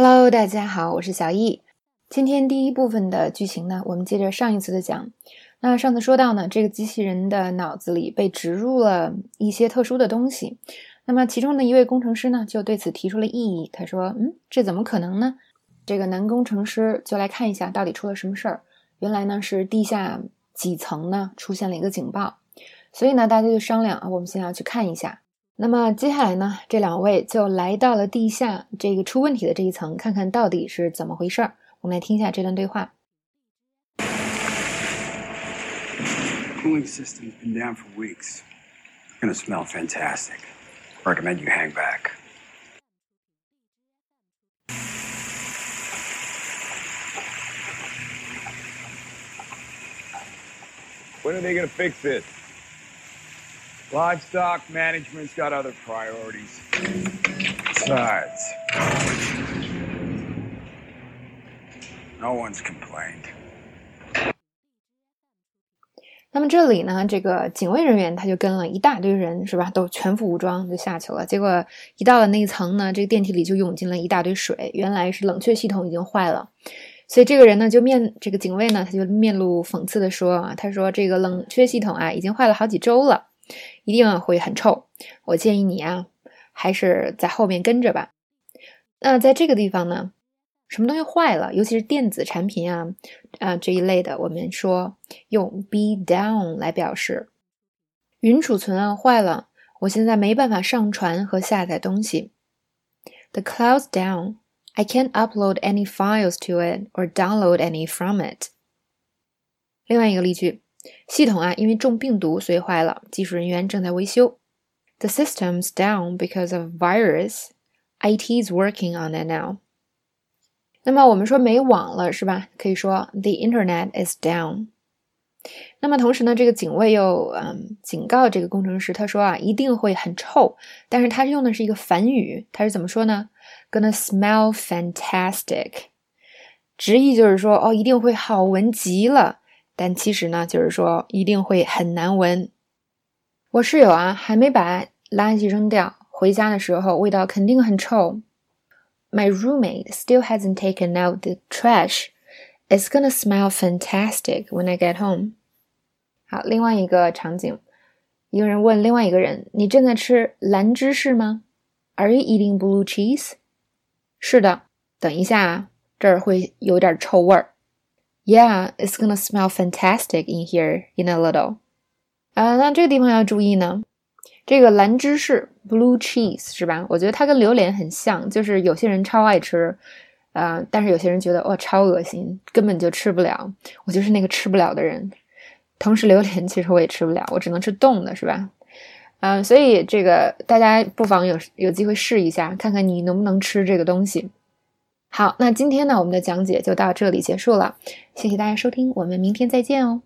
Hello，大家好，我是小易。今天第一部分的剧情呢，我们接着上一次的讲。那上次说到呢，这个机器人的脑子里被植入了一些特殊的东西。那么其中的一位工程师呢，就对此提出了异议。他说：“嗯，这怎么可能呢？”这个男工程师就来看一下到底出了什么事儿。原来呢是地下几层呢出现了一个警报，所以呢大家就商量啊，我们现在要去看一下。那么接下来呢，这两位就来到了地下这个出问题的这一层，看看到底是怎么回事儿。我们来听一下这段对话。Cooling system's been down for weeks. Gonna smell fantastic. Recommend you hang back. When are they gonna fix it? Livestock management's got other priorities. Besides, No one's complained. 那么这里呢，这个警卫人员他就跟了一大堆人，是吧？都全副武装就下去了。结果一到了那一层呢，这个电梯里就涌进了一大堆水，原来是冷却系统已经坏了。所以这个人呢，就面这个警卫呢，他就面露讽刺的说啊，他说这个冷却系统啊，已经坏了好几周了，一定会很臭。我建议你啊，还是在后面跟着吧。那在这个地方呢？什么东西坏了，尤其是电子产品啊，啊这一类的，我们说用 be down 来表示。云储存啊坏了，我现在没办法上传和下载东西。The cloud's down. I can't upload any files to it or download any from it. 另外一个例句，系统啊因为中病毒所以坏了，技术人员正在维修。The system's down because of virus. IT is working on it now. 那么我们说没网了是吧？可以说 the internet is down。那么同时呢，这个警卫又嗯警告这个工程师，他说啊一定会很臭，但是他用的是一个反语，他是怎么说呢？Gonna smell fantastic，直译就是说哦一定会好闻极了，但其实呢就是说一定会很难闻。我室友啊还没把垃圾扔掉，回家的时候味道肯定很臭。My roommate still hasn't taken out the trash. It's gonna smell fantastic when I get home. 好，另外一个场景，一个人问另外一个人：“你正在吃蓝芝士吗？”Are you eating blue cheese？是的，等一下啊，这儿会有点臭味儿。Yeah, it's gonna smell fantastic in here in a little. 啊，那这个地方要注意呢。这个蓝芝士 （blue cheese） 是吧？我觉得它跟榴莲很像，就是有些人超爱吃，啊，但是有些人觉得哇超恶心，根本就吃不了。我就是那个吃不了的人。同时，榴莲其实我也吃不了，我只能吃冻的，是吧？嗯，所以这个大家不妨有有机会试一下，看看你能不能吃这个东西。好，那今天呢，我们的讲解就到这里结束了，谢谢大家收听，我们明天再见哦。